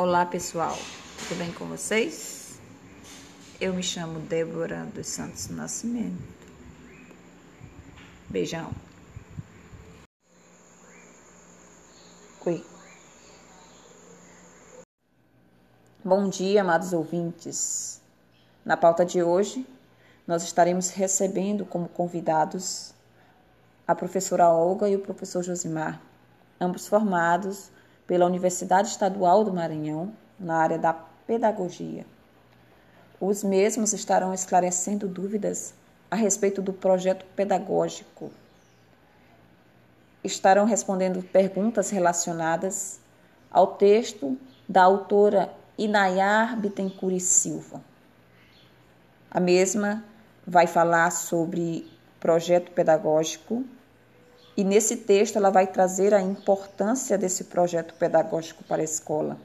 Olá pessoal, tudo bem com vocês? Eu me chamo Débora dos Santos Nascimento. Beijão. Oi. Bom dia, amados ouvintes. Na pauta de hoje, nós estaremos recebendo como convidados a professora Olga e o professor Josimar, ambos formados pela Universidade Estadual do Maranhão, na área da pedagogia. Os mesmos estarão esclarecendo dúvidas a respeito do projeto pedagógico. Estarão respondendo perguntas relacionadas ao texto da autora Inayar Bittencourt Silva. A mesma vai falar sobre projeto pedagógico e nesse texto ela vai trazer a importância desse projeto pedagógico para a escola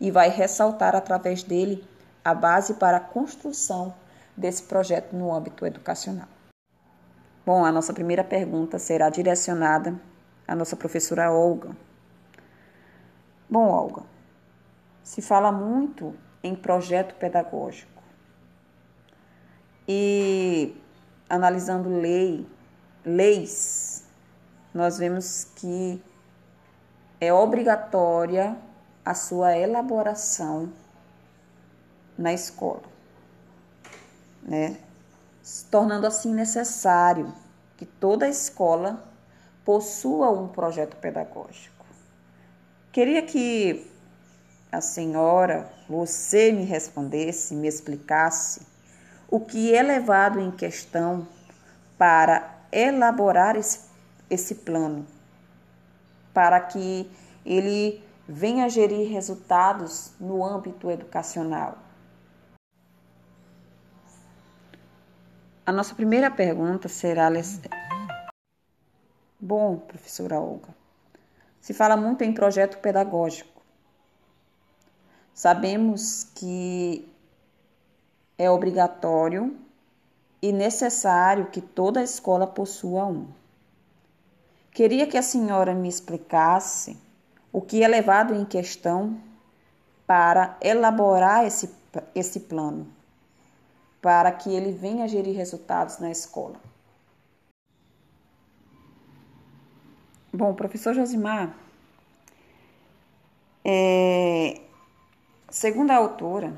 e vai ressaltar através dele a base para a construção desse projeto no âmbito educacional. Bom, a nossa primeira pergunta será direcionada à nossa professora Olga. Bom, Olga, se fala muito em projeto pedagógico e analisando lei, leis nós vemos que é obrigatória a sua elaboração na escola, né? Se tornando assim necessário que toda escola possua um projeto pedagógico. Queria que a senhora, você me respondesse, me explicasse o que é levado em questão para elaborar esse esse plano para que ele venha gerir resultados no âmbito educacional. A nossa primeira pergunta será: Bom, professora Olga, se fala muito em projeto pedagógico. Sabemos que é obrigatório e necessário que toda escola possua um. Queria que a senhora me explicasse o que é levado em questão para elaborar esse, esse plano, para que ele venha gerir resultados na escola. Bom, professor Josimar, é, segundo a autora,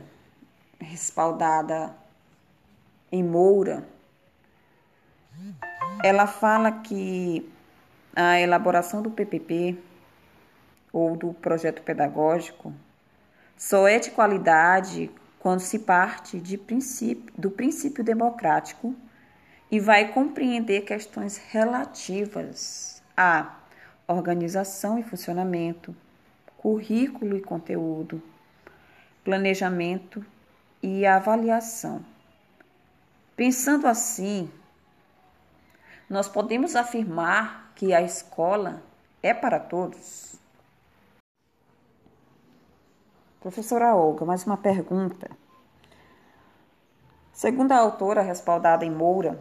respaldada em Moura, ela fala que a elaboração do PPP ou do projeto pedagógico só é de qualidade quando se parte princípio, do princípio democrático e vai compreender questões relativas à organização e funcionamento, currículo e conteúdo, planejamento e avaliação. Pensando assim, nós podemos afirmar que a escola é para todos? Professora Olga, mais uma pergunta. Segundo a autora respaldada em Moura,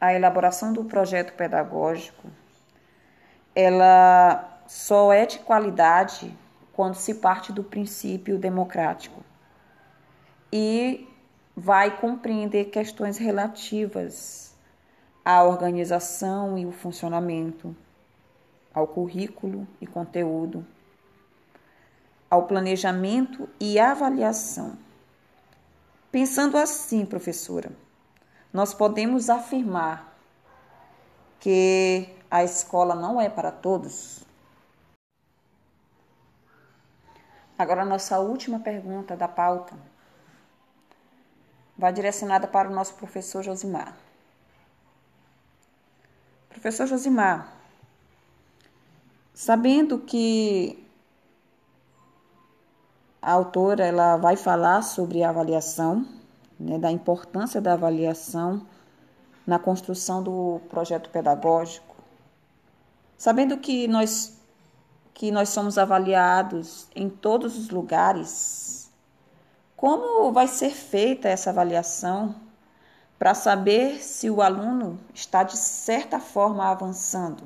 a elaboração do projeto pedagógico ela só é de qualidade quando se parte do princípio democrático e vai compreender questões relativas à organização e o funcionamento, ao currículo e conteúdo, ao planejamento e avaliação. Pensando assim, professora, nós podemos afirmar que a escola não é para todos? Agora, nossa última pergunta da pauta vai direcionada para o nosso professor Josimar. Professor Josimar, sabendo que a autora ela vai falar sobre a avaliação, né, da importância da avaliação na construção do projeto pedagógico, sabendo que nós que nós somos avaliados em todos os lugares, como vai ser feita essa avaliação para saber se o aluno está de certa forma avançando